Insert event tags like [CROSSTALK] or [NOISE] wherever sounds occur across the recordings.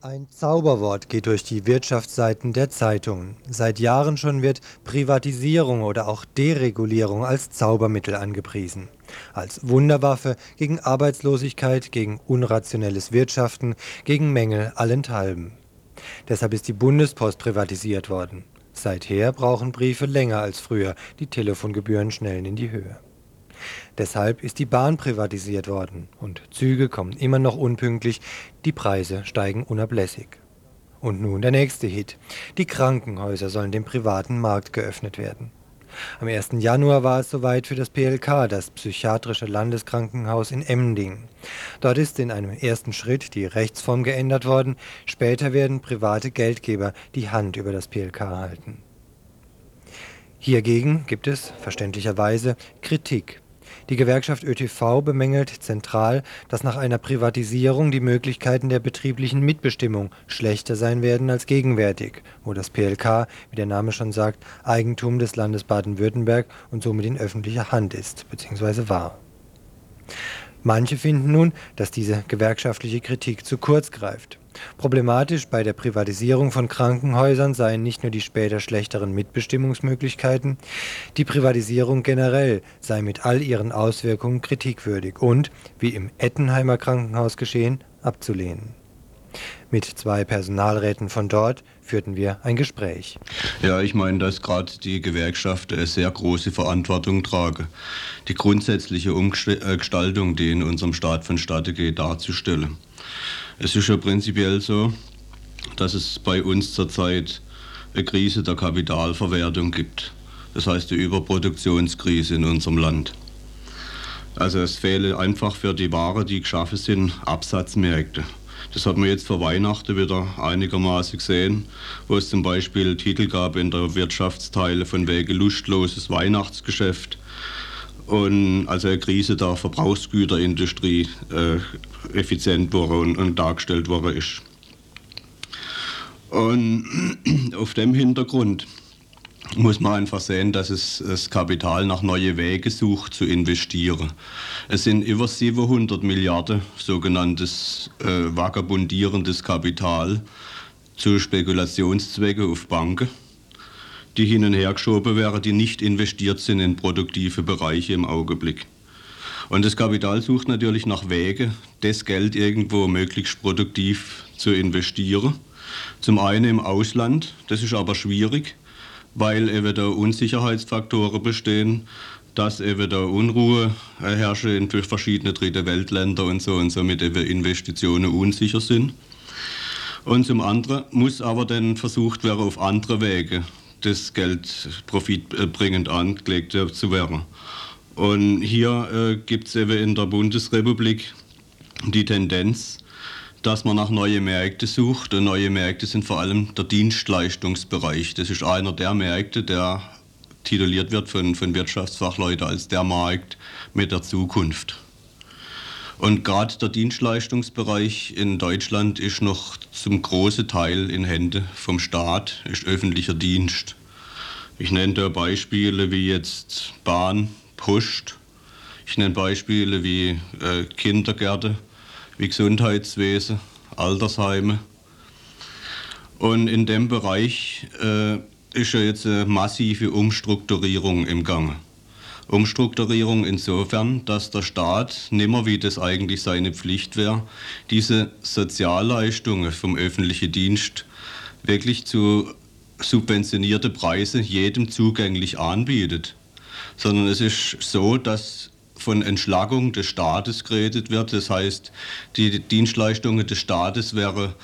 Ein Zauberwort geht durch die Wirtschaftsseiten der Zeitungen. Seit Jahren schon wird Privatisierung oder auch Deregulierung als Zaubermittel angepriesen. Als Wunderwaffe gegen Arbeitslosigkeit, gegen unrationelles Wirtschaften, gegen Mängel allenthalben. Deshalb ist die Bundespost privatisiert worden. Seither brauchen Briefe länger als früher, die Telefongebühren schnellen in die Höhe. Deshalb ist die Bahn privatisiert worden und Züge kommen immer noch unpünktlich, die Preise steigen unablässig. Und nun der nächste Hit. Die Krankenhäuser sollen dem privaten Markt geöffnet werden. Am 1. Januar war es soweit für das PLK, das Psychiatrische Landeskrankenhaus in Emding. Dort ist in einem ersten Schritt die Rechtsform geändert worden. Später werden private Geldgeber die Hand über das PLK halten. Hiergegen gibt es verständlicherweise Kritik. Die Gewerkschaft ÖTV bemängelt zentral, dass nach einer Privatisierung die Möglichkeiten der betrieblichen Mitbestimmung schlechter sein werden als gegenwärtig, wo das PLK, wie der Name schon sagt, Eigentum des Landes Baden-Württemberg und somit in öffentlicher Hand ist bzw. war. Manche finden nun, dass diese gewerkschaftliche Kritik zu kurz greift. Problematisch bei der Privatisierung von Krankenhäusern seien nicht nur die später schlechteren Mitbestimmungsmöglichkeiten, die Privatisierung generell sei mit all ihren Auswirkungen kritikwürdig und, wie im Ettenheimer Krankenhaus geschehen, abzulehnen. Mit zwei Personalräten von dort führten wir ein Gespräch. Ja, ich meine, dass gerade die Gewerkschaft eine sehr große Verantwortung trage, die grundsätzliche Umgestaltung, die in unserem Staat vonstatten geht, darzustellen. Es ist ja prinzipiell so, dass es bei uns zurzeit eine Krise der Kapitalverwertung gibt. Das heißt, eine Überproduktionskrise in unserem Land. Also es fehlen einfach für die Ware, die geschaffen sind, Absatzmärkte. Das hat man jetzt vor Weihnachten wieder einigermaßen gesehen, wo es zum Beispiel Titel gab in der Wirtschaftsteile von wegen lustloses Weihnachtsgeschäft und also eine Krise der Verbrauchsgüterindustrie äh, effizient wurde und, und dargestellt worden ist. Und [CLEARS THROAT] auf dem Hintergrund muss man einfach sehen, dass es das Kapital nach neue Wege sucht zu investieren. Es sind über 700 Milliarden sogenanntes äh, vagabundierendes Kapital zu Spekulationszwecken auf Banken die hin und her geschoben werden, die nicht investiert sind in produktive Bereiche im Augenblick. Und das Kapital sucht natürlich nach Wege, das Geld irgendwo möglichst produktiv zu investieren. Zum einen im Ausland, das ist aber schwierig, weil eben Unsicherheitsfaktoren bestehen, dass eben Unruhe herrscht in verschiedene dritte Weltländer und so und somit Investitionen unsicher sind. Und zum anderen muss aber dann versucht werden, auf andere Wege das Geld profitbringend angelegt zu werden. Und hier äh, gibt es eben in der Bundesrepublik die Tendenz, dass man nach neuen Märkten sucht. Und neue Märkte sind vor allem der Dienstleistungsbereich. Das ist einer der Märkte, der tituliert wird von, von Wirtschaftsfachleuten als der Markt mit der Zukunft. Und gerade der Dienstleistungsbereich in Deutschland ist noch zum großen Teil in Hände vom Staat, ist öffentlicher Dienst. Ich nenne da Beispiele wie jetzt Bahn, Post. Ich nenne Beispiele wie äh, Kindergärten, wie Gesundheitswesen, Altersheime. Und in dem Bereich äh, ist ja jetzt eine massive Umstrukturierung im Gange. Umstrukturierung insofern, dass der Staat, nimmer wie das eigentlich seine Pflicht wäre, diese Sozialleistungen vom öffentlichen Dienst wirklich zu subventionierte Preise jedem zugänglich anbietet. Sondern es ist so, dass von Entschlagung des Staates geredet wird. Das heißt, die Dienstleistungen des Staates wären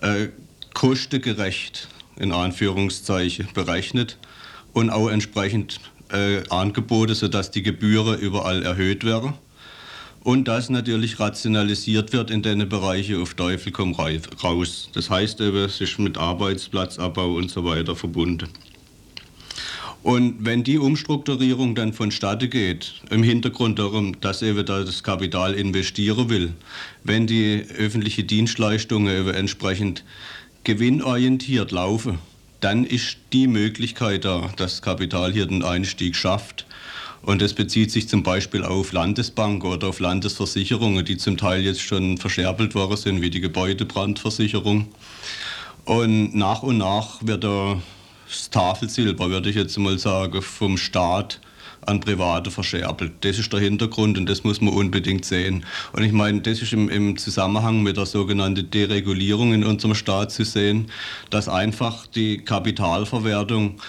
äh, kostengerecht in Anführungszeichen berechnet und auch entsprechend äh, Angebote, sodass die Gebühren überall erhöht werden. Und dass natürlich rationalisiert wird in den Bereichen auf Teufel komm raus. Das heißt es ist mit Arbeitsplatzabbau und so weiter verbunden. Und wenn die Umstrukturierung dann vonstatten geht, im Hintergrund darum, dass eben da das Kapital investieren will, wenn die öffentlichen Dienstleistungen entsprechend gewinnorientiert laufen, dann ist die Möglichkeit da, dass Kapital hier den Einstieg schafft Und das bezieht sich zum Beispiel auf Landesbank oder auf Landesversicherungen, die zum Teil jetzt schon verscherbelt worden sind, wie die Gebäudebrandversicherung. Und nach und nach wird das Tafelsilber, würde ich jetzt mal sagen, vom Staat an Private verscherbelt. Das ist der Hintergrund und das muss man unbedingt sehen. Und ich meine, das ist im, im Zusammenhang mit der sogenannten Deregulierung in unserem Staat zu sehen, dass einfach die Kapitalverwertung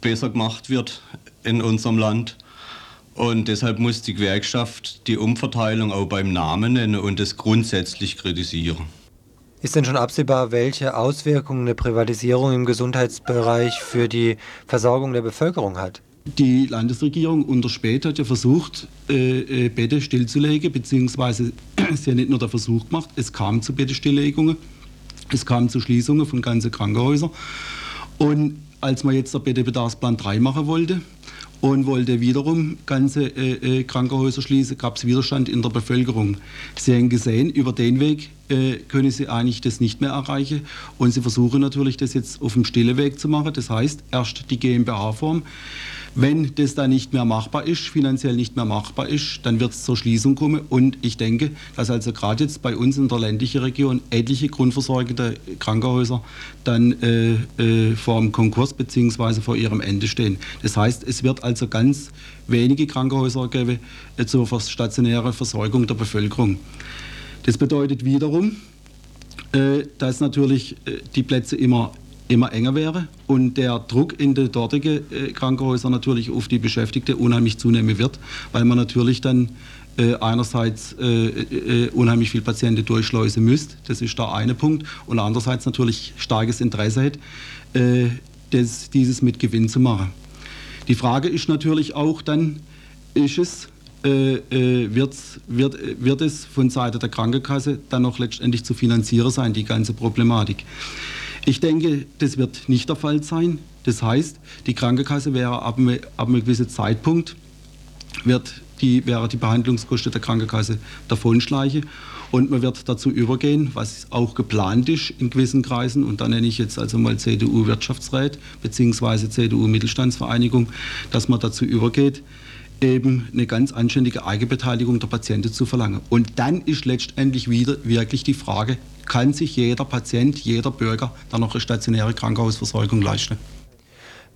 besser gemacht wird in unserem Land. Und deshalb muss die Gewerkschaft die Umverteilung auch beim Namen nennen und es grundsätzlich kritisieren. Ist denn schon absehbar, welche Auswirkungen eine Privatisierung im Gesundheitsbereich für die Versorgung der Bevölkerung hat? Die Landesregierung unter Späth hat ja versucht, äh, äh Bette stillzulegen, beziehungsweise [CLEARS THROAT] ist ja nicht nur der Versuch gemacht, es kam zu Bettestilllegungen, es kam zu Schließungen von ganzen Krankenhäusern. Und als man jetzt der Bettebedarfsplan 3 machen wollte, und wollte wiederum ganze äh, äh, Krankenhäuser schließen, gab es Widerstand in der Bevölkerung. Sie haben gesehen, über den Weg äh, können sie eigentlich das nicht mehr erreichen und sie versuchen natürlich, das jetzt auf dem stillen Weg zu machen. Das heißt, erst die GmbH-Form. Wenn das dann nicht mehr machbar ist, finanziell nicht mehr machbar ist, dann wird es zur Schließung kommen. Und ich denke, dass also gerade jetzt bei uns in der ländlichen Region etliche grundversorgende Krankenhäuser dann äh, äh, vor dem Konkurs bzw. vor ihrem Ende stehen. Das heißt, es wird also ganz wenige Krankenhäuser geben äh, zur stationären Versorgung der Bevölkerung. Das bedeutet wiederum, äh, dass natürlich äh, die Plätze immer immer enger wäre und der Druck in den dortigen äh, Krankenhäusern natürlich auf die Beschäftigten unheimlich zunehmen wird, weil man natürlich dann äh, einerseits äh, äh, unheimlich viele Patienten durchschleusen müsste, das ist der eine Punkt, und andererseits natürlich starkes Interesse hat, äh, das, dieses mit Gewinn zu machen. Die Frage ist natürlich auch dann, ist es äh, äh, wird, wird, wird es von Seite der Krankenkasse dann noch letztendlich zu finanzieren sein, die ganze Problematik. Ich denke, das wird nicht der Fall sein. Das heißt, die Krankenkasse wäre ab, einem, ab einem gewissen Zeitpunkt wird die, wäre die Behandlungskosten der Krankenkasse davonschleiche und man wird dazu übergehen, was auch geplant ist in gewissen Kreisen und da nenne ich jetzt also mal CDU Wirtschaftsrat bzw. CDU Mittelstandsvereinigung, dass man dazu übergeht, eben eine ganz anständige Eigenbeteiligung der Patienten zu verlangen. Und dann ist letztendlich wieder wirklich die Frage, kann sich jeder Patient, jeder Bürger dann noch eine stationäre Krankenhausversorgung leisten?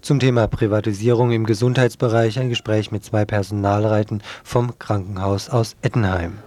Zum Thema Privatisierung im Gesundheitsbereich ein Gespräch mit zwei Personalreiten vom Krankenhaus aus Ettenheim.